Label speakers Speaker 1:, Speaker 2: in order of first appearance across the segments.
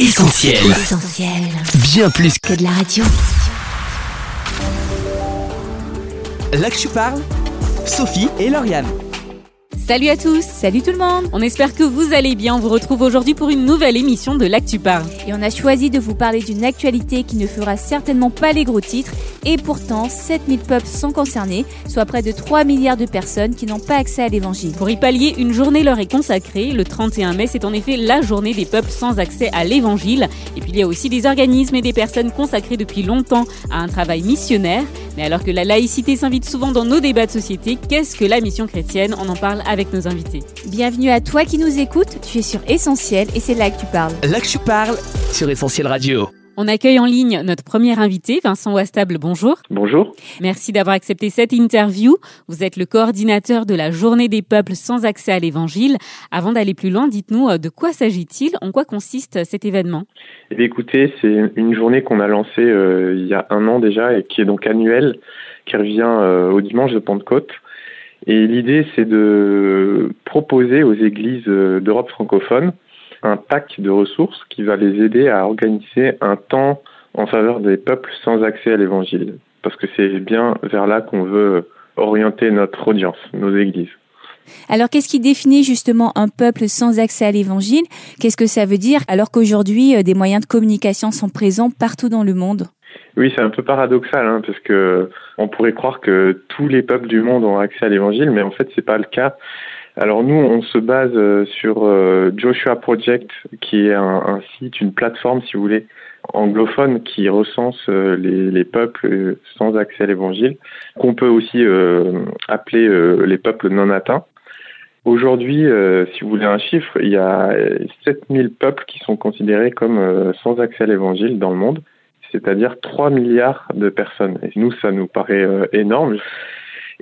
Speaker 1: Essentiel.
Speaker 2: Essentiel.
Speaker 1: Bien plus que
Speaker 2: Que de la radio.
Speaker 1: là que je parle, Sophie et Lauriane.
Speaker 3: Salut à tous, salut tout le monde. On espère que vous allez bien. On vous retrouve aujourd'hui pour une nouvelle émission de L'Actu Parle.
Speaker 4: Et on a choisi de vous parler d'une actualité qui ne fera certainement pas les gros titres. Et pourtant, 7000 peuples sont concernés, soit près de 3 milliards de personnes qui n'ont pas accès à l'évangile.
Speaker 3: Pour y pallier, une journée leur est consacrée. Le 31 mai, c'est en effet la journée des peuples sans accès à l'évangile. Et puis il y a aussi des organismes et des personnes consacrées depuis longtemps à un travail missionnaire. Mais alors que la laïcité s'invite souvent dans nos débats de société, qu'est-ce que la mission chrétienne? On en parle avec nos invités.
Speaker 4: Bienvenue à toi qui nous écoutes, tu es sur Essentiel et c'est là que tu parles.
Speaker 1: Là que je parle sur Essentiel Radio.
Speaker 3: On accueille en ligne notre premier invité, Vincent Wastable, bonjour.
Speaker 5: Bonjour.
Speaker 3: Merci d'avoir accepté cette interview. Vous êtes le coordinateur de la Journée des peuples sans accès à l'évangile. Avant d'aller plus loin, dites-nous euh, de quoi s'agit-il? En quoi consiste cet événement?
Speaker 5: Eh bien, écoutez, c'est une journée qu'on a lancée euh, il y a un an déjà et qui est donc annuelle, qui revient euh, au dimanche de Pentecôte. Et l'idée, c'est de proposer aux églises euh, d'Europe francophone un pack de ressources qui va les aider à organiser un temps en faveur des peuples sans accès à l'évangile. Parce que c'est bien vers là qu'on veut orienter notre audience, nos églises.
Speaker 4: Alors qu'est-ce qui définit justement un peuple sans accès à l'évangile? Qu'est-ce que ça veut dire alors qu'aujourd'hui euh, des moyens de communication sont présents partout dans le monde?
Speaker 5: Oui, c'est un peu paradoxal, hein, parce que on pourrait croire que tous les peuples du monde ont accès à l'évangile, mais en fait, c'est pas le cas. Alors nous, on se base euh, sur euh, Joshua Project, qui est un, un site, une plateforme, si vous voulez, anglophone qui recense euh, les, les peuples sans accès à l'évangile, qu'on peut aussi euh, appeler euh, les peuples non atteints. Aujourd'hui, euh, si vous voulez un chiffre, il y a 7000 peuples qui sont considérés comme sans accès à l'évangile dans le monde, c'est-à-dire 3 milliards de personnes. Et nous, ça nous paraît euh, énorme.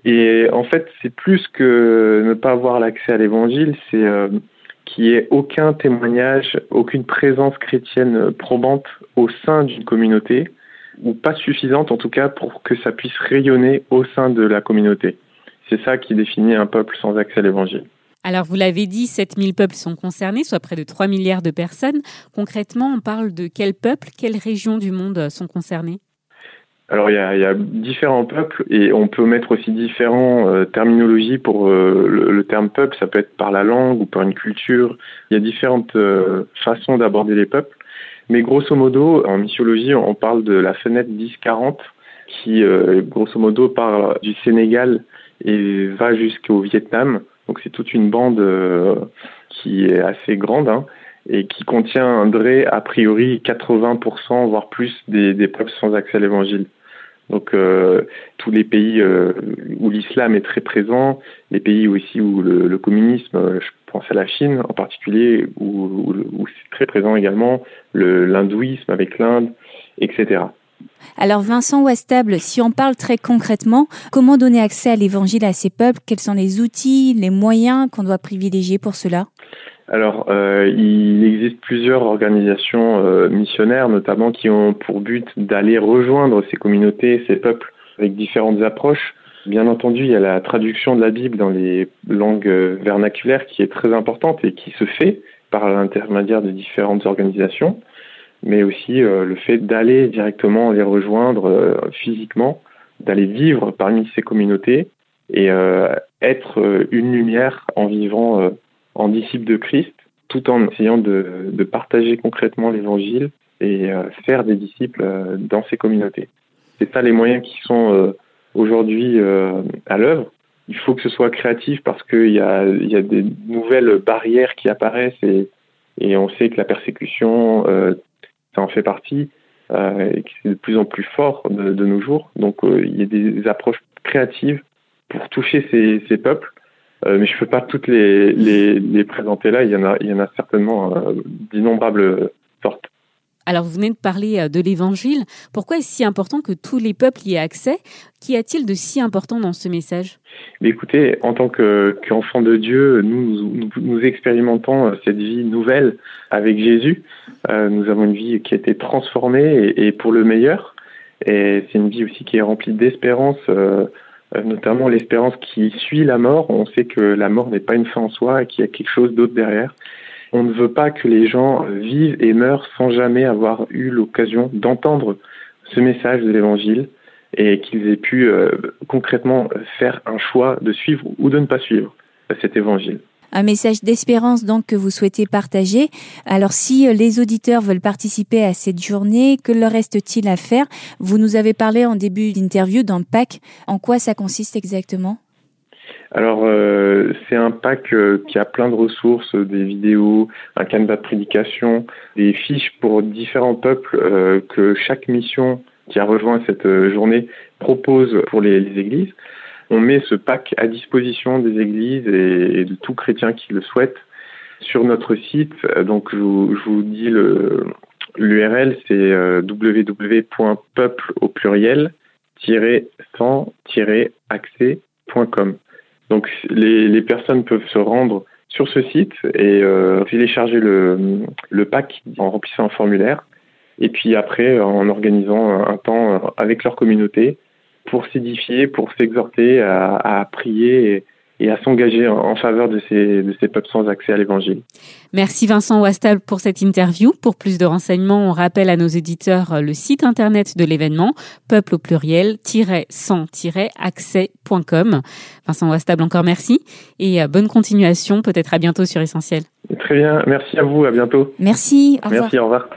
Speaker 5: Et en fait, c'est plus que ne pas avoir l'accès à l'évangile, c'est euh, qu'il n'y ait aucun témoignage, aucune présence chrétienne probante au sein d'une communauté, ou pas suffisante en tout cas pour que ça puisse rayonner au sein de la communauté. C'est ça qui définit un peuple sans accès à l'évangile.
Speaker 3: Alors vous l'avez dit, 7000 peuples sont concernés, soit près de 3 milliards de personnes. Concrètement, on parle de quels peuples, quelles régions du monde sont concernées
Speaker 5: Alors il y a, différents peuples et on peut mettre aussi différentes euh, terminologies pour euh, le, terme peuple. Ça peut être par la langue ou par une culture. Il y a différentes euh, façons d'aborder les peuples. Mais grosso modo, en missiologie, on parle de la fenêtre 10-40 qui, grosso modo, part du Sénégal et va jusqu'au Vietnam. Donc c'est toute une bande euh, qui est assez grande hein, et qui contiendrait a priori 80% voire plus des, des peuples sans accès à l'évangile. Donc euh, tous les pays euh, où l'islam est très présent, les pays aussi où le, le communisme, euh, je pense à la Chine en particulier, où, où, où c'est très présent également, le- l'hindouisme avec l'Inde, etc.
Speaker 4: Alors Vincent Westable, si on parle très concrètement, comment donner accès à l'évangile à ces peuples? Quels sont les outils, les moyens qu'on doit privilégier pour cela?
Speaker 5: Alors, euh, il existe plusieurs organisations euh, missionnaires, notamment qui ont pour but d'aller rejoindre ces communautés, ces peuples, avec différentes approches. Bien entendu, il y a la traduction de la Bible dans les langues euh, vernaculaires qui est très importante et qui se fait par l'intermédiaire de différentes organisations, mais aussi euh, le fait d'aller directement les rejoindre euh, physiquement, d'aller vivre parmi ces communautés et euh, être euh, une lumière en vivant euh, en disciple de Christ, tout en essayant de, de partager concrètement l'évangile et euh, faire des disciples dans ces communautés. C'est ça les moyens qui sont aujourd'hui à l'œuvre. Il faut que ce soit créatif parce qu'il y a, y a des nouvelles barrières qui apparaissent et, et on sait que la persécution, euh, en fait partie euh, et que c'est de plus en plus fort de, nos jours. Donc euh, il y a des approches créatives pour toucher ces, peuples euh, mais je ne peux pas toutes les, présenter là. Il y en a, il y a certainement d'innombrables sortes.
Speaker 3: Alors vous venez de parler euh, de l'Évangile. Pourquoi est-ce si important que tous les peuples y aient accès? Qu'y a-t-il de si important dans ce message?
Speaker 5: Écoutez, en tant qu'enfants de Dieu, nous, nous, expérimentons cette vie nouvelle avec Jésus. Euh, nous avons une vie qui a été transformée et, pour le meilleur. Et c'est une vie aussi qui est remplie d'espérance. Euh, notamment l'espérance qui suit la mort. On sait que la mort n'est pas une fin en soi et qu'il y a quelque chose d'autre derrière. On ne veut pas que les gens vivent et meurent sans jamais avoir eu l'occasion d'entendre ce message de l'Évangile et qu'ils aient pu euh, concrètement faire un choix de suivre ou de ne pas suivre cet Évangile.
Speaker 4: Un message d'espérance donc que vous souhaitez partager. Alors si euh, les auditeurs veulent participer à cette journée, que leur reste-t-il à faire? Vous nous avez parlé en début d'interview d'un pack. En quoi ça consiste exactement?
Speaker 5: Alors, euh, c'est un pack euh, qui a plein de ressources, des vidéos, un canevas de prédication, des fiches pour différents peuples que chaque mission qui a rejoint cette journée propose pour les églises. On met ce pack à disposition des églises et, de tout chrétien qui le souhaite sur notre site. Donc, je vous, dis le, l'URL, c'est euh, www.peuple au pluriel 100-accès.com. Donc les, personnes peuvent se rendre sur ce site et euh, télécharger le, le pack en remplissant un formulaire. Et puis après en organisant un temps avec leur communauté pour s'édifier, pour s'exhorter à, prier et, à s'engager en, faveur de ces, de ces peuples sans accès à l'Évangile.
Speaker 3: Merci Vincent Ouastal pour cette interview. Pour plus de renseignements, on rappelle à nos éditeurs le site internet de l'événement, peuple au pluriel-100-accès.com. Vincent Ouastal, encore merci et euh, bonne continuation, peut-être à bientôt sur Essentiel.
Speaker 5: Très bien, merci à vous, à bientôt.
Speaker 4: Merci,
Speaker 5: au revoir. Merci, au revoir.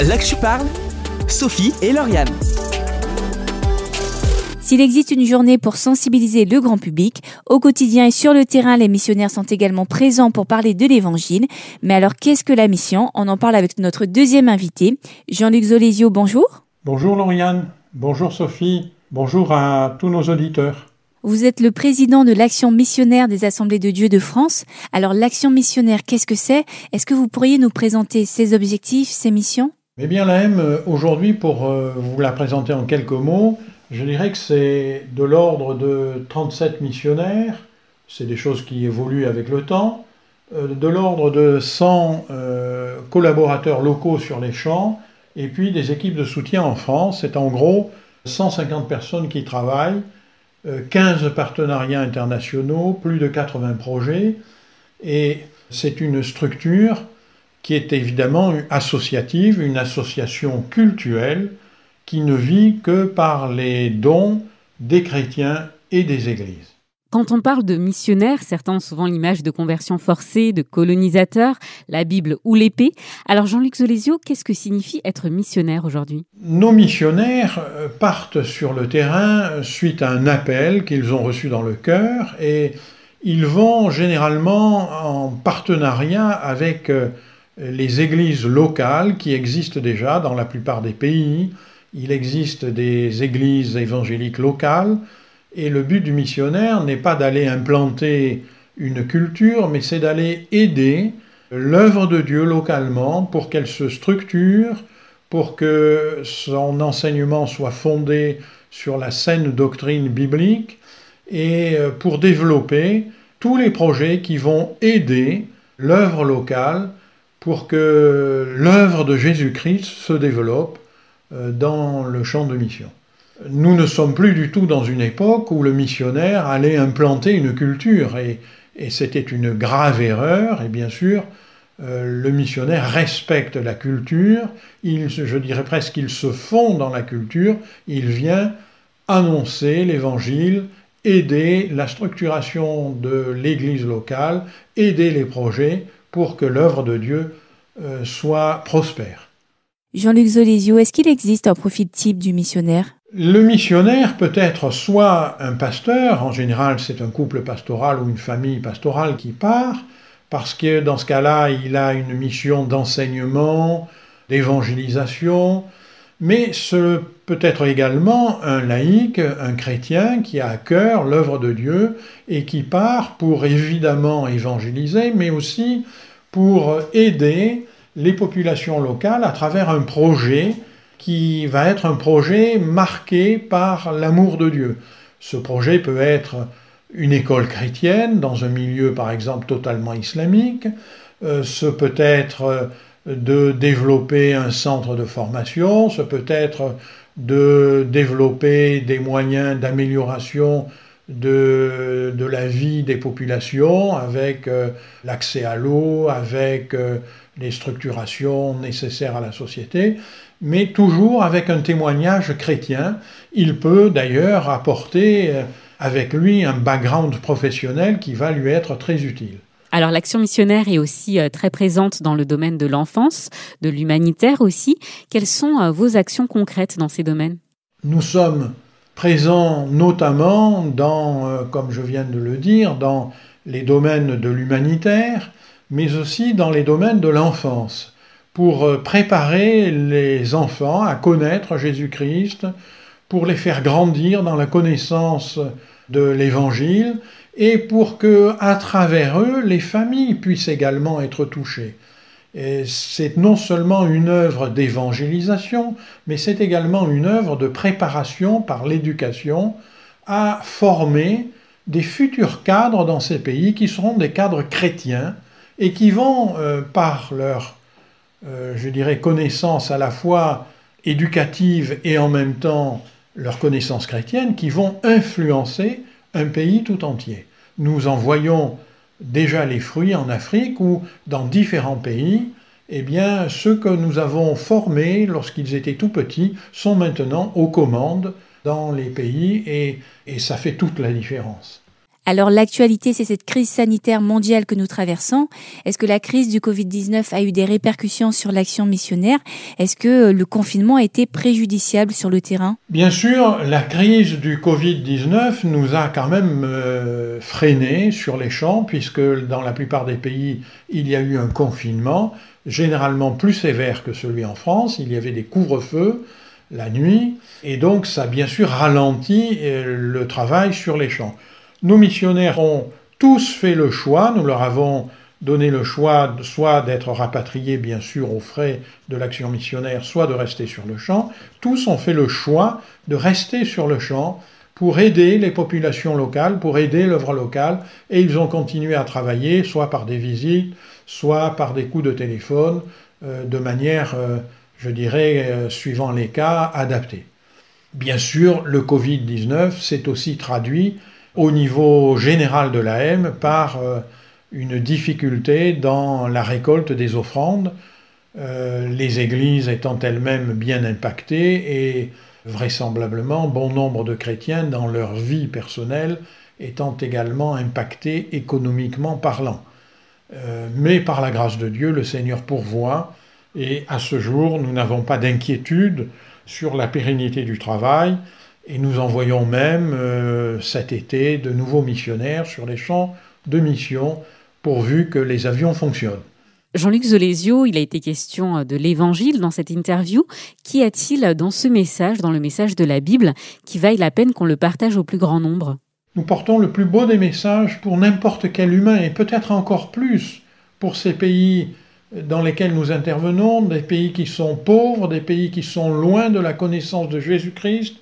Speaker 1: Là que tu parles, Sophie et Lauriane.
Speaker 4: S'il existe une journée pour sensibiliser le grand public, au quotidien et sur le terrain, les missionnaires sont également présents pour parler de l'évangile. Mais alors, qu'est-ce que la mission? On en parle avec notre deuxième invité, Jean-Luc Zolesio, bonjour.
Speaker 2: Bonjour Lauriane, bonjour Sophie, bonjour à tous nos auditeurs.
Speaker 4: Vous êtes le président de l'action missionnaire des Assemblées de Dieu de France. Alors l'action missionnaire, qu'est-ce que c'est? Est-ce que vous pourriez nous présenter ses objectifs, ses missions?
Speaker 2: Eh bien la M, euh, aujourd'hui, pour euh, vous la présenter en quelques mots, je dirais que c'est de l'ordre de 37 missionnaires, c'est des choses qui évoluent avec le temps, euh, de l'ordre de 100 euh, collaborateurs locaux sur les champs, et puis des équipes de soutien en France. C'est en gros 150 personnes qui travaillent, 15 euh, partenariats internationaux, plus de 80 projets, et c'est une structure qui est évidemment associative, une association culturelle qui ne vit que par les dons des chrétiens et des églises.
Speaker 3: Quand on parle de missionnaires, certains ont souvent l'image de conversion forcée, de colonisateurs, la Bible ou l'épée. Alors Jean-Luc Zolesio, qu'est-ce que signifie être missionnaire aujourd'hui?
Speaker 2: Nos missionnaires euh, partent sur le terrain suite à un appel qu'ils ont reçu dans le cœur et ils vont généralement en partenariat avec euh, les églises locales qui existent déjà dans la plupart des pays, il existe des églises évangéliques locales, et le but du missionnaire n'est pas d'aller implanter une culture, mais c'est d'aller aider l'œuvre de Dieu localement pour qu'elle se structure, pour que son enseignement soit fondé sur la saine doctrine biblique, et euh, pour développer tous les projets qui vont aider l'œuvre locale pour que l'œuvre de Jésus-Christ se développe dans le champ de mission. Nous ne sommes plus du tout dans une époque où le missionnaire allait implanter une culture et, c'était une grave erreur et bien sûr euh, le missionnaire respecte la culture, je dirais presque qu'il se fond dans la culture, il vient annoncer l'évangile, aider la structuration de l'église locale, aider les projets pour que l'œuvre de Dieu euh, soit prospère.
Speaker 4: Jean-Luc Zolesio, est-ce qu'il existe un profil type du missionnaire?
Speaker 2: Le missionnaire peut être soit un pasteur, en général c'est un couple pastoral ou une famille pastorale qui part, parce que dans ce cas-là, il a une mission d'enseignement, d'évangélisation, mais ce peut être également un laïc, un chrétien qui a à cœur l'œuvre de Dieu et qui part pour évidemment évangéliser, mais aussi pour aider les populations locales à travers un projet qui va être un projet marqué par l'amour de Dieu. Ce projet peut être une école chrétienne dans un milieu par exemple totalement islamique, euh, ce peut être euh, de développer un centre de formation, ce peut être de développer des moyens d'amélioration de, de la vie des populations, avec euh, l'accès à l'eau, avec euh, les structurations nécessaires à la société, mais toujours avec un témoignage chrétien. Il peut d'ailleurs apporter euh, avec lui un background professionnel qui va lui être très utile.
Speaker 3: Alors l'action missionnaire est aussi très présente dans le domaine de l'enfance, de l'humanitaire aussi. Quelles sont vos actions concrètes dans ces domaines?
Speaker 2: Nous sommes présent notamment dans, euh, comme je viens de le dire, dans les domaines de l'humanitaire, mais aussi dans les domaines de l'enfance, pour euh, préparer les enfants à connaître Jésus-Christ, pour les faire grandir dans la connaissance de l'Évangile, et pour que, à travers eux, les familles puissent également être touchées c'est non seulement une œuvre d'évangélisation, mais c'est également une œuvre de préparation par l'éducation à former des futurs cadres dans ces pays qui seront des cadres chrétiens et qui vont, euh, par leur, euh, je dirais, connaissance à la fois éducative et en même temps leur connaissance chrétienne, qui vont influencer un pays tout entier. Nous en voyons déjà les fruits en Afrique ou dans différents pays, eh bien, ceux que nous avons formés lorsqu'ils étaient tout petits sont maintenant aux commandes dans les pays et, et ça fait toute la différence.
Speaker 4: Alors l'actualité, c'est cette crise sanitaire mondiale que nous traversons. Est-ce que la crise du Covid-19 a eu des répercussions sur l'action missionnaire? Est-ce que le confinement a été préjudiciable sur le terrain?
Speaker 2: Bien sûr, la crise du Covid-19 nous a quand même euh, freinés sur les champs, puisque dans la plupart des pays, il y a eu un confinement, généralement plus sévère que celui en France. Il y avait des couvre-feux la nuit, et donc ça a bien sûr ralenti euh, le travail sur les champs. Nos missionnaires ont tous fait le choix, nous leur avons donné le choix soit d'être rapatriés bien sûr aux frais de l'action missionnaire, soit de rester sur le champ. Tous ont fait le choix de rester sur le champ pour aider les populations locales, pour aider l'œuvre locale, et ils ont continué à travailler, soit par des visites, soit par des coups de téléphone, euh, de manière, euh, je dirais, euh, suivant les cas, adaptée. Bien sûr, le Covid-19 s'est aussi traduit au niveau général de la M par euh, une difficulté dans la récolte des offrandes, euh, les églises étant elles-mêmes bien impactées et vraisemblablement bon nombre de chrétiens dans leur vie personnelle étant également impactés économiquement parlant. Euh, mais par la grâce de Dieu, le Seigneur pourvoit et à ce jour, nous n'avons pas d'inquiétude sur la pérennité du travail. Et nous envoyons même euh, cet été de nouveaux missionnaires sur les champs de mission pourvu que les avions fonctionnent.
Speaker 3: Jean-Luc Zolesio, il a été question de l'évangile dans cette interview. Qu'y a-t-il dans ce message, dans le message de la Bible, qui vaille la peine qu'on le partage au plus grand nombre?
Speaker 2: Nous portons le plus beau des messages pour n'importe quel humain et peut-être encore plus pour ces pays dans lesquels nous intervenons, des pays qui sont pauvres, des pays qui sont loin de la connaissance de Jésus-Christ,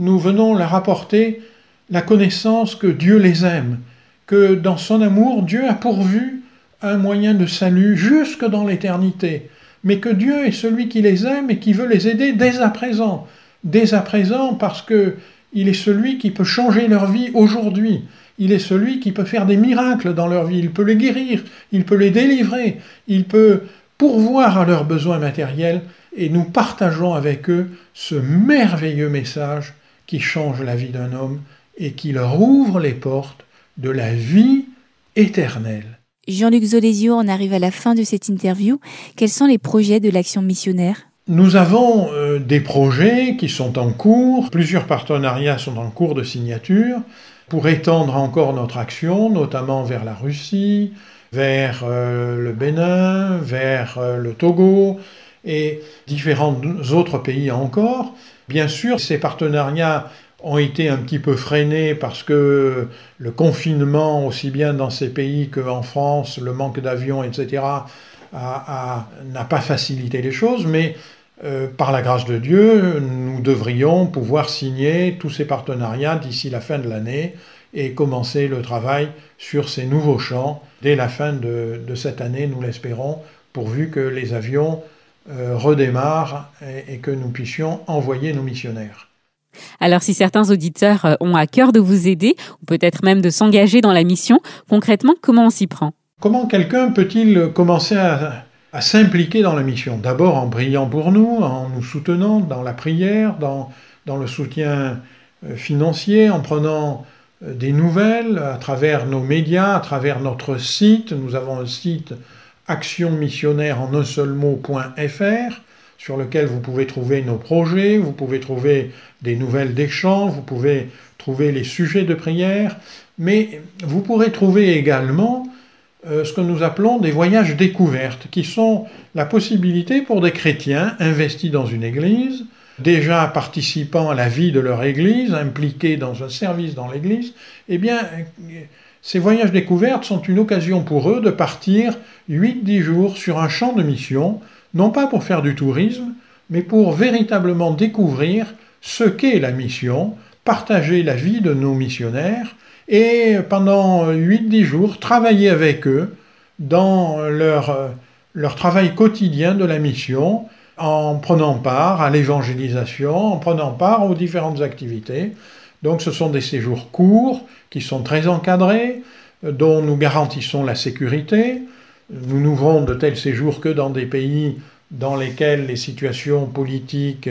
Speaker 2: nous venons leur apporter la connaissance que Dieu les aime, que dans son amour, Dieu a pourvu un moyen de salut jusque dans l'éternité, mais que Dieu est celui qui les aime et qui veut les aider dès à présent, dès à présent parce que il est celui qui peut changer leur vie aujourd'hui. Il est celui qui peut faire des miracles dans leur vie. Il peut les guérir, il peut les délivrer, il peut pourvoir à leurs besoins matériels et nous partageons avec eux ce merveilleux message qui change la vie d'un homme et qui leur ouvre les portes de la vie éternelle.
Speaker 4: Jean-Luc Zolesio, on arrive à la fin de cette interview. Quels sont les projets de l'action missionnaire?
Speaker 2: Nous avons euh, des projets qui sont en cours, plusieurs partenariats sont en cours de signature pour étendre encore notre action, notamment vers la Russie, vers euh, le Bénin, vers euh, le Togo et différents autres pays encore. Bien sûr, ces partenariats ont été un petit peu freinés parce que le confinement, aussi bien dans ces pays qu'en France, le manque d'avions, etc., n'a pas facilité les choses, mais euh, par la grâce de Dieu, nous devrions pouvoir signer tous ces partenariats d'ici la fin de l'année et commencer le travail sur ces nouveaux champs dès la fin de, cette année, nous l'espérons, pourvu que les avions redémarre et, que nous puissions envoyer nos missionnaires.
Speaker 3: Alors si certains auditeurs euh, ont à cœur de vous aider, ou peut-être même de s'engager dans la mission, concrètement, comment on s'y prend?
Speaker 2: Comment quelqu'un peut-il commencer à, s'impliquer dans la mission? D'abord en priant pour nous, en nous soutenant dans la prière, dans, dans le soutien euh, financier, en prenant euh, des nouvelles à travers nos médias, à travers notre site. Nous avons un site actionmissionnaire en un seul mot.fr sur lequel vous pouvez trouver nos projets, vous pouvez trouver des nouvelles des chants, vous pouvez trouver les sujets de prière, mais vous pourrez trouver également euh, ce que nous appelons des voyages découvertes, qui sont la possibilité pour des chrétiens investis dans une église, déjà participant à la vie de leur église, impliqués dans un service dans l'église, eh bien, ces voyages découvertes sont une occasion pour eux de partir 8-10 jours sur un champ de mission, non pas pour faire du tourisme, mais pour véritablement découvrir ce qu'est la mission, partager la vie de nos missionnaires et pendant 8-10 jours travailler avec eux dans leur, leur travail quotidien de la mission en prenant part à l'évangélisation, en prenant part aux différentes activités. Donc ce sont des séjours courts qui sont très encadrés, dont nous garantissons la sécurité, nous n'ouvrons de tels séjours que dans des pays dans lesquels les situations politiques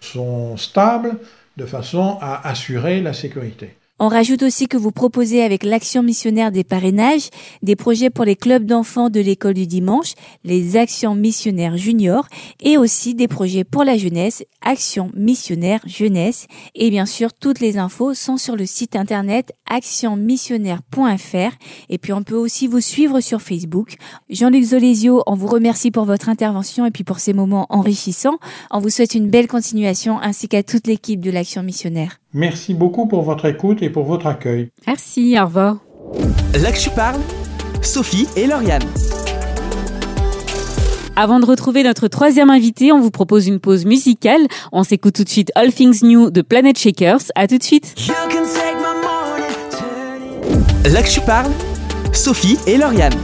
Speaker 2: sont stables, de façon à assurer la sécurité.
Speaker 4: On rajoute aussi que vous proposez avec l'action missionnaire des parrainages des projets pour les clubs d'enfants de l'école du dimanche, les actions missionnaires juniors et aussi des projets pour la jeunesse, Action missionnaire jeunesse. Et bien sûr, toutes les infos sont sur le site internet actionmissionnaire.fr et puis on peut aussi vous suivre sur Facebook. Jean-Luc Zolesio, on vous remercie pour votre intervention et puis pour ces moments enrichissants. On vous souhaite une belle continuation ainsi qu'à toute l'équipe de l'action missionnaire.
Speaker 2: Merci beaucoup pour votre écoute et pour votre accueil.
Speaker 3: Merci, au revoir.
Speaker 1: Là que tu parles, Sophie et Lauriane.
Speaker 3: Avant de retrouver notre troisième invité, on vous propose une pause musicale. On s'écoute tout de suite All Things New de Planet Shakers. À tout de suite.
Speaker 1: Là que parles, Sophie et Lauriane.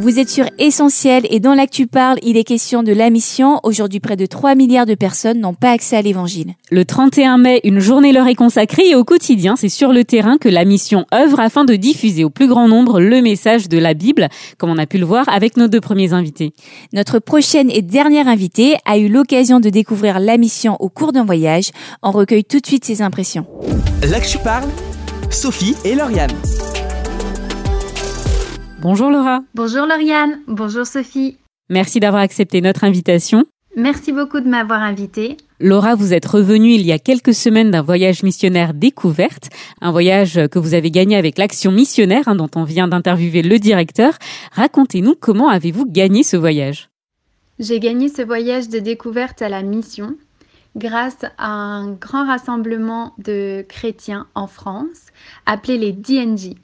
Speaker 4: Vous êtes sur Essentiel et dans l'actu parle, il est question de la mission. Aujourd'hui, près de 3 milliards de personnes n'ont pas accès à l'évangile.
Speaker 3: Le 31 mai, une journée leur est consacrée et au quotidien, c'est sur le terrain que la mission œuvre afin de diffuser au plus grand nombre le message de la Bible, comme on a pu le voir avec nos deux premiers invités.
Speaker 4: Notre prochaine et dernière invitée a eu l'occasion de découvrir la mission au cours d'un voyage. On recueille tout de suite ses impressions.
Speaker 1: L'actu parle, Sophie et Lauriane.
Speaker 3: Bonjour Laura.
Speaker 6: Bonjour Lauriane. Bonjour Sophie.
Speaker 3: Merci d'avoir accepté notre invitation.
Speaker 6: Merci beaucoup de m'avoir invitée.
Speaker 3: Laura, vous êtes revenue il y a quelques semaines d'un voyage missionnaire découverte, un voyage que vous avez gagné avec l'action missionnaire hein, dont on vient d'interviewer le directeur. Racontez-nous comment avez-vous gagné ce voyage
Speaker 6: J'ai gagné ce voyage de découverte à la mission grâce à un grand rassemblement de chrétiens en France appelé les DNG.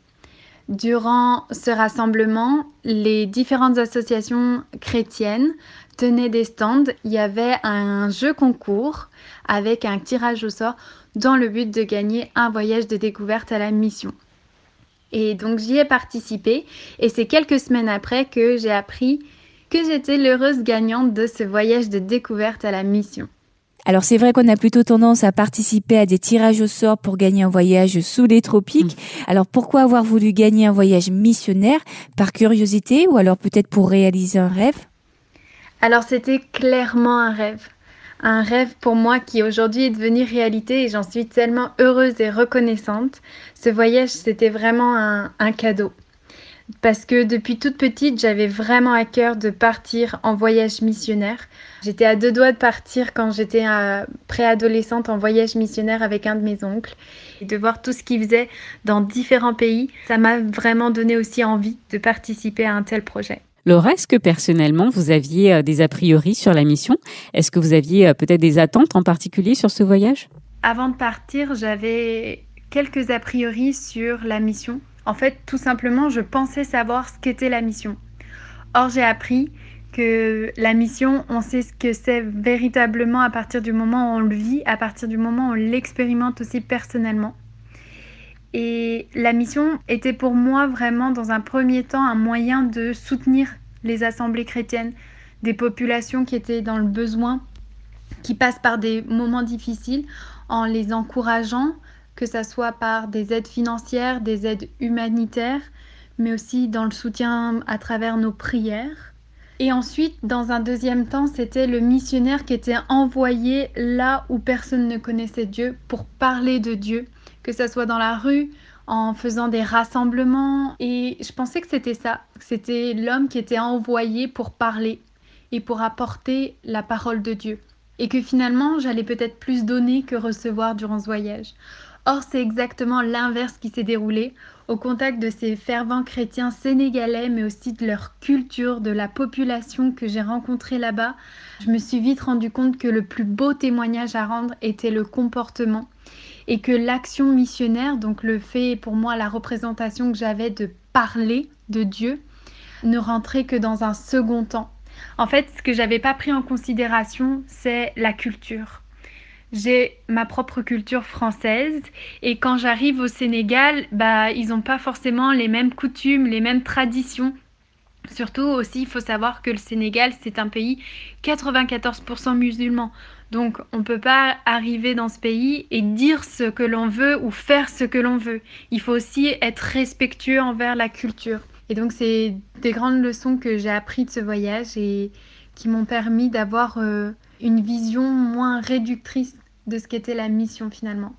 Speaker 6: Durant ce rassemblement, les différentes associations chrétiennes tenaient des stands. Il y avait un jeu concours avec un tirage au sort dans le but de gagner un voyage de découverte à la mission. Et donc j'y ai participé et c'est quelques semaines après que j'ai appris que j'étais l'heureuse gagnante de ce voyage de découverte à la mission.
Speaker 4: Alors c'est vrai qu'on a plutôt tendance à participer à des tirages au sort pour gagner un voyage sous les tropiques. Mm. Alors pourquoi avoir voulu gagner un voyage missionnaire? Par curiosité ou alors peut-être pour réaliser un rêve?
Speaker 6: Alors c'était clairement un rêve. Un rêve pour moi qui aujourd'hui est devenu réalité et j'en suis tellement heureuse et reconnaissante. Ce voyage c'était vraiment un, un cadeau parce que depuis toute petite, j'avais vraiment à cœur de partir en voyage missionnaire. J'étais à deux doigts de partir quand j'étais euh, préadolescente en voyage missionnaire avec un de mes oncles. Et de voir tout ce qu'il faisait dans différents pays, ça m'a vraiment donné aussi envie de participer à un tel projet.
Speaker 3: Laura, est-ce que personnellement vous aviez euh, des a priori sur la mission? Est-ce que vous aviez euh, peut-être des attentes en particulier sur ce voyage?
Speaker 6: Avant de partir, j'avais quelques a priori sur la mission en fait, tout simplement, je pensais savoir ce qu'était la mission. Or, j'ai appris que la mission, on sait ce que c'est véritablement à partir du moment où on le vit, à partir du moment où on l'expérimente aussi personnellement. Et la mission était pour moi vraiment dans un premier temps un moyen de soutenir les assemblées chrétiennes, des populations qui étaient dans le besoin qui passent par des moments difficiles en les encourageant, que ce soit par des aides financières, des aides humanitaires, mais aussi dans le soutien à travers nos prières. Et ensuite, dans un deuxième temps, c'était le missionnaire qui était envoyé là où personne ne connaissait Dieu pour parler de Dieu, que ce soit dans la rue, en faisant des rassemblements. Et je pensais que c'était ça, c'était l'homme qui était envoyé pour parler et pour apporter la parole de Dieu. Et que finalement, j'allais peut-être plus donner que recevoir durant ce voyage. Or, c'est exactement l'inverse qui s'est déroulé au contact de ces fervents chrétiens sénégalais, mais aussi de leur culture, de la population que j'ai rencontrée là-bas. Je me suis vite rendu compte que le plus beau témoignage à rendre était le comportement et que l'action missionnaire, donc le fait pour moi la représentation que j'avais de parler de Dieu, ne rentrait que dans un second temps. En fait, ce que j'avais pas pris en considération, c'est la culture. J'ai ma propre culture française et quand j'arrive au Sénégal, bah ils n'ont pas forcément les mêmes coutumes, les mêmes traditions. Surtout aussi, il faut savoir que le Sénégal, c'est un pays 94% musulman. Donc on ne peut pas arriver dans ce pays et dire ce que l'on veut ou faire ce que l'on veut. Il faut aussi être respectueux envers la culture. Et donc c'est des grandes leçons que j'ai apprises de ce voyage et qui m'ont permis d'avoir euh, une vision moins réductrice de ce qu'était la mission finalement.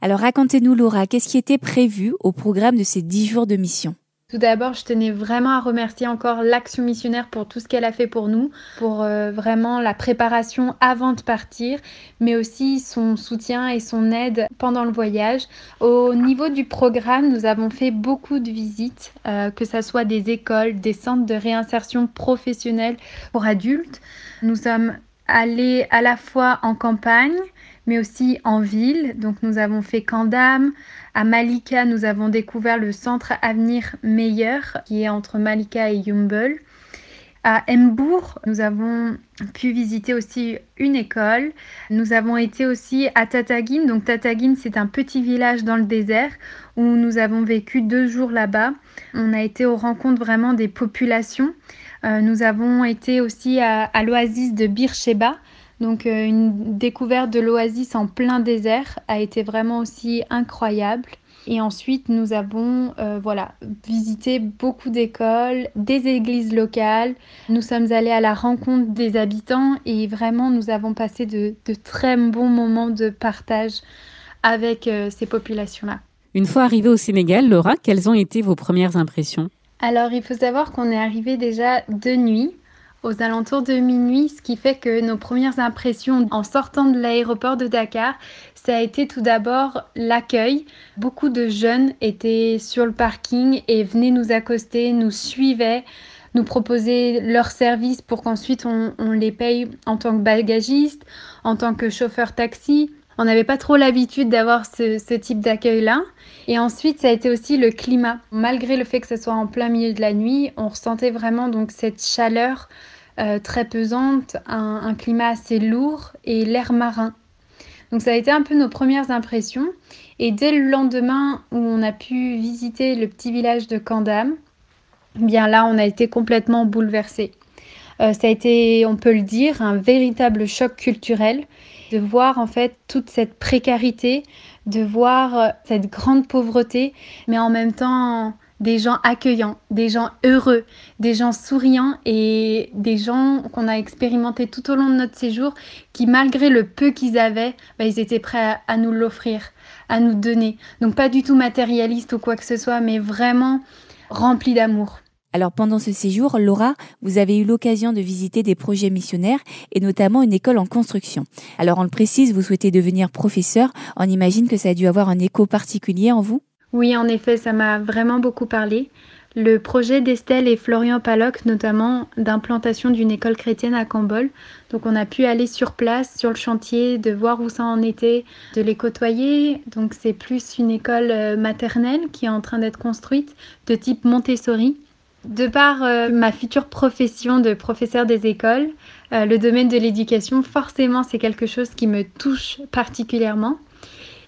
Speaker 4: Alors racontez-nous Laura, qu'est-ce qui était prévu au programme de ces dix jours de mission?
Speaker 6: Tout d'abord, je tenais vraiment à remercier encore l'Action missionnaire pour tout ce qu'elle a fait pour nous, pour euh, vraiment la préparation avant de partir, mais aussi son soutien et son aide pendant le voyage. Au niveau du programme, nous avons fait beaucoup de visites, euh, que ce soit des écoles, des centres de réinsertion professionnelle pour adultes. Nous sommes allés à la fois en campagne, mais aussi en ville. Donc nous avons fait Kandam. À Malika, nous avons découvert le centre Avenir Meilleur qui est entre Malika et Yumbel. À Embourg, nous avons pu visiter aussi une école. Nous avons été aussi à Tataguine. Donc Tataguine, c'est un petit village dans le désert où nous avons vécu deux jours là-bas. On a été aux rencontres vraiment des populations. Euh, nous avons été aussi à, à l'oasis de Bircheba donc euh, une découverte de l'oasis en plein désert a été vraiment aussi incroyable. Et ensuite, nous avons euh, voilà, visité beaucoup d'écoles, des églises locales. Nous sommes allés à la rencontre des habitants et vraiment, nous avons passé de, très bons moments de partage avec euh, ces populations-là.
Speaker 3: Une fois arrivé au Sénégal, Laura, quelles ont été vos premières impressions?
Speaker 6: Alors, il faut savoir qu'on est arrivé déjà de nuit aux alentours de minuit, ce qui fait que nos premières impressions en sortant de l'aéroport de Dakar, ça a été tout d'abord l'accueil. Beaucoup de jeunes étaient sur le parking et venaient nous accoster, nous suivaient, nous proposaient leurs services pour qu'ensuite on, les paye en tant que bagagiste, en tant que chauffeur taxi. On n'avait pas trop l'habitude d'avoir ce, ce, type d'accueil-là. Et ensuite, ça a été aussi le climat. Malgré le fait que ce soit en plein milieu de la nuit, on ressentait vraiment donc cette chaleur euh, très pesante, un, climat assez lourd et l'air marin. Donc ça a été un peu nos premières impressions. Et dès le lendemain où on a pu visiter le petit village de Kandam, eh bien là on a été complètement bouleversés. Euh, ça a été, on peut le dire, un véritable choc culturel de voir en fait toute cette précarité, de voir euh, cette grande pauvreté, mais en même temps des gens accueillants, des gens heureux, des gens souriants et des gens qu'on a expérimenté tout au long de notre séjour qui, malgré le peu qu'ils avaient, bah, ils étaient prêts à, nous l'offrir, à nous donner. Donc pas du tout matérialiste ou quoi que ce soit, mais vraiment rempli d'amour.
Speaker 4: Alors pendant ce séjour, Laura, vous avez eu l'occasion de visiter des projets missionnaires et notamment une école en construction. Alors on le précise, vous souhaitez devenir professeur, on imagine que ça a dû avoir un écho particulier en vous?
Speaker 6: Oui, en effet, ça m'a vraiment beaucoup parlé. Le projet d'Estelle et Florian Paloc, notamment d'implantation d'une école chrétienne à Cambol. Donc on a pu aller sur place, sur le chantier, de voir où ça en était, de les côtoyer. Donc c'est plus une école euh, maternelle qui est en train d'être construite, de type Montessori. De par euh, ma future profession de professeur des écoles, euh, le domaine de l'éducation, forcément, c'est quelque chose qui me touche particulièrement.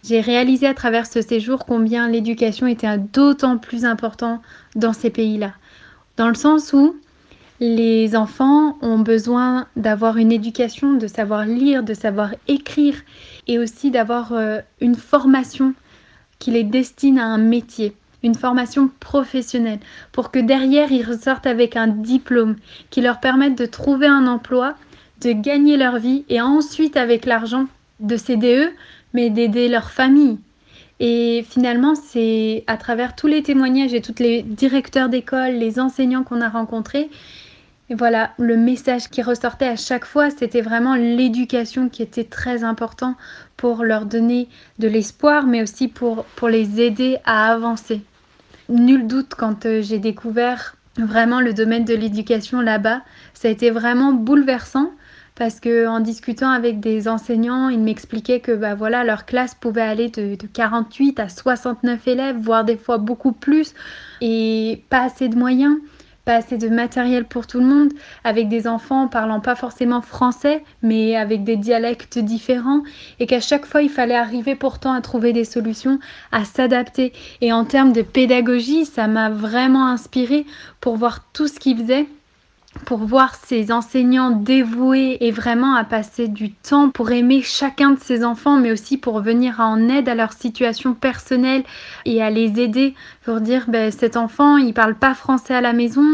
Speaker 6: J'ai réalisé à travers ce séjour combien l'éducation était d'autant plus important dans ces pays-là. Dans le sens où Les enfants ont besoin d'avoir une éducation, de savoir lire, de savoir écrire et aussi d'avoir euh, une formation qui les destine à un métier, une formation professionnelle, pour que derrière ils ressortent avec un diplôme qui leur permette de trouver un emploi, de gagner leur vie et ensuite avec l'argent de eux, mais d'aider leur famille. Et finalement, c'est à travers tous les témoignages et tous les directeurs d'école, les enseignants qu'on a rencontrés, voilà, le message qui ressortait à chaque fois, c'était vraiment l'éducation qui était très important pour leur donner de l'espoir, mais aussi pour, pour les aider à avancer. Nul doute quand euh, j'ai découvert vraiment le domaine de l'éducation là-bas, ça a été vraiment bouleversant parce que en discutant avec des enseignants, ils m'expliquaient que bah voilà, leur classe pouvait aller de, de 48 à 69 élèves, voire des fois beaucoup plus, et pas assez de moyens pas assez de matériel pour tout le monde, avec des enfants parlant pas forcément français, mais avec des dialectes différents, et qu'à chaque fois il fallait arriver pourtant à trouver des solutions, à s'adapter. Et en termes de pédagogie, ça m'a vraiment inspiré pour voir tout ce qu'ils faisaient pour voir ces enseignants dévoués et vraiment à passer du temps pour aimer chacun de ces enfants, mais aussi pour venir en aide à leur situation personnelle et à les aider pour dire ben, cet enfant il parle pas français à la maison,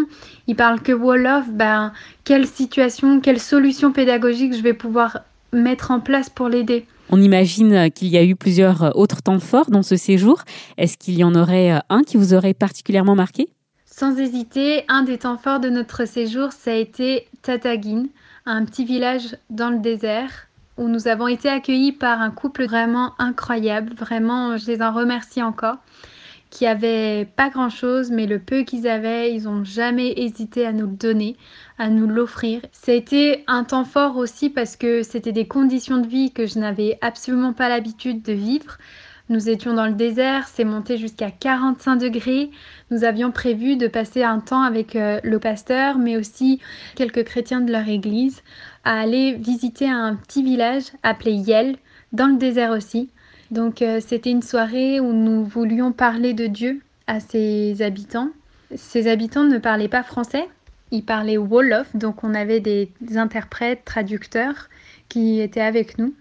Speaker 6: il parle que Wolof, ben quelle situation, quelle solution pédagogique je vais pouvoir mettre en place pour l'aider?
Speaker 3: On imagine qu'il y a eu plusieurs autres temps forts dans ce séjour. Est-ce qu'il y en aurait un qui vous aurait particulièrement marqué?
Speaker 6: Sans hésiter, un des temps forts de notre séjour, ça a été Tatagin, un petit village dans le désert où nous avons été accueillis par un couple vraiment incroyable. Vraiment, je les en remercie encore. Qui avait pas grand chose, mais le peu qu'ils avaient, ils n'ont jamais hésité à nous le donner, à nous l'offrir. Ça a été un temps fort aussi parce que c'était des conditions de vie que je n'avais absolument pas l'habitude de vivre. Nous étions dans le désert, c'est monté jusqu'à 45 degrés. Nous avions prévu de passer un temps avec euh, le pasteur, mais aussi quelques chrétiens de leur église, à aller visiter un petit village appelé Yel, dans le désert aussi. Donc euh, c'était une soirée où nous voulions parler de Dieu à ses habitants. Ces habitants ne parlaient pas français, ils parlaient Wolof, donc on avait des interprètes, traducteurs qui étaient avec nous.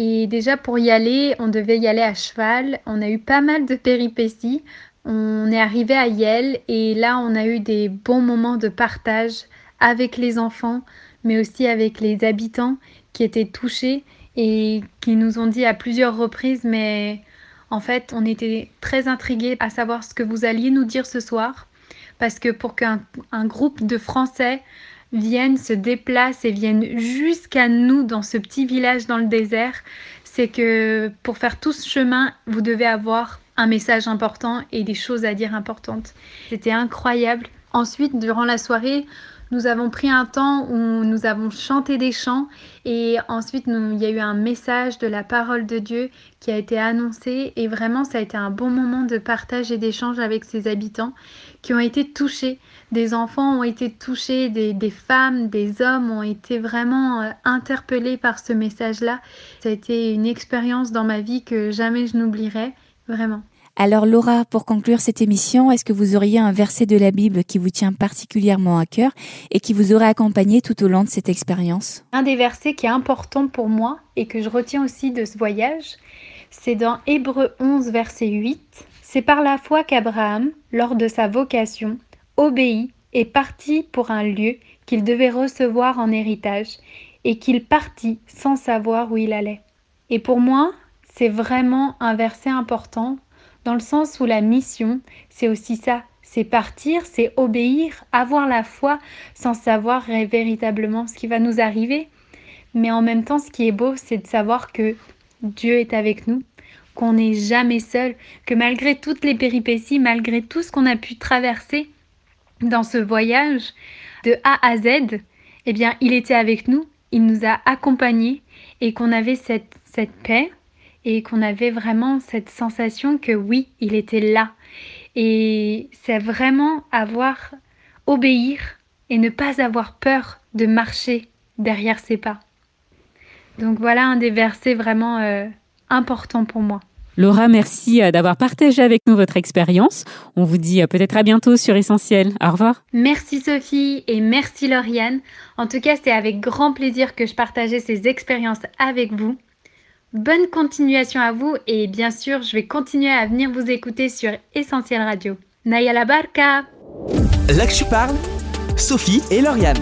Speaker 6: Et déjà pour y aller, on devait y aller à cheval. On a eu pas mal de péripéties. On est arrivé à Yel et là on a eu des bons moments de partage avec les enfants, mais aussi avec les habitants qui étaient touchés et qui nous ont dit à plusieurs reprises mais en fait on était très intrigués à savoir ce que vous alliez nous dire ce soir parce que pour qu'un groupe de Français viennent, se déplacent et viennent jusqu'à nous dans ce petit village dans le désert, c'est que pour faire tout ce chemin, vous devez avoir un message important et des choses à dire importantes. C'était incroyable. Ensuite, durant la soirée, nous avons pris un temps où nous avons chanté des chants et ensuite il y a eu un message de la parole de Dieu qui a été annoncé et vraiment ça a été un bon moment de partage et d'échange avec ses habitants qui ont été touchés. Des enfants ont été touchés, des, des femmes, des hommes ont été vraiment euh, interpellés par ce message-là. Ça a été une expérience dans ma vie que jamais je n'oublierai, vraiment.
Speaker 4: Alors Laura, pour conclure cette émission, est-ce que vous auriez un verset de la Bible qui vous tient particulièrement à cœur et qui vous aurait accompagné tout au long de cette expérience?
Speaker 6: Un des versets qui est important pour moi et que je retiens aussi de ce voyage, c'est dans Hébreu 11, verset 8. C'est par la foi qu'Abraham, lors de sa vocation, obéit et partit pour un lieu qu'il devait recevoir en héritage et qu'il partit sans savoir où il allait. Et pour moi, c'est vraiment un verset important dans le sens où la mission, c'est aussi ça, c'est partir, c'est obéir, avoir la foi sans savoir véritablement ce qui va nous arriver. Mais en même temps, ce qui est beau, c'est de savoir que Dieu est avec nous, qu'on n'est jamais seul, que malgré toutes les péripéties, malgré tout ce qu'on a pu traverser dans ce voyage de A à Z, eh bien, il était avec nous, il nous a accompagnés et qu'on avait cette, cette paix, et qu'on avait vraiment cette sensation que oui, il était là. Et c'est vraiment avoir, obéir et ne pas avoir peur de marcher derrière ses pas. Donc voilà un des versets vraiment euh, importants pour moi.
Speaker 3: Laura, merci euh, d'avoir partagé avec nous votre expérience. On vous dit euh, peut-être à bientôt sur Essentiel. Au revoir.
Speaker 6: Merci Sophie et merci Lauriane. En tout cas, c'était avec grand plaisir que je partageais ces expériences avec vous. Bonne continuation à vous et bien sûr, je vais continuer à venir vous écouter sur Essentiel Radio. Naya la barca
Speaker 1: Là que tu parles, Sophie et Lauriane.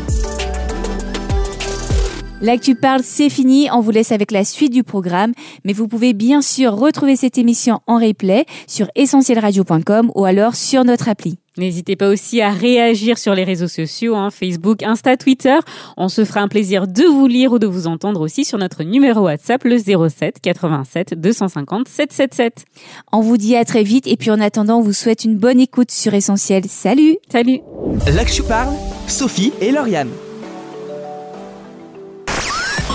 Speaker 4: Là que tu parles, c'est fini. On vous laisse avec la suite du programme. Mais vous pouvez bien sûr retrouver cette émission en replay sur essentielradio.com ou alors sur notre appli.
Speaker 3: N'hésitez pas aussi à réagir sur les réseaux sociaux, hein, Facebook, Insta, Twitter. On se fera un plaisir de vous lire ou de vous entendre aussi sur notre numéro WhatsApp, le 07 87 250 777.
Speaker 4: On vous dit à très vite et puis en attendant, on vous souhaite une bonne écoute sur Essentiel. Salut
Speaker 3: Salut
Speaker 1: Là que tu parles, Sophie et Lauriane.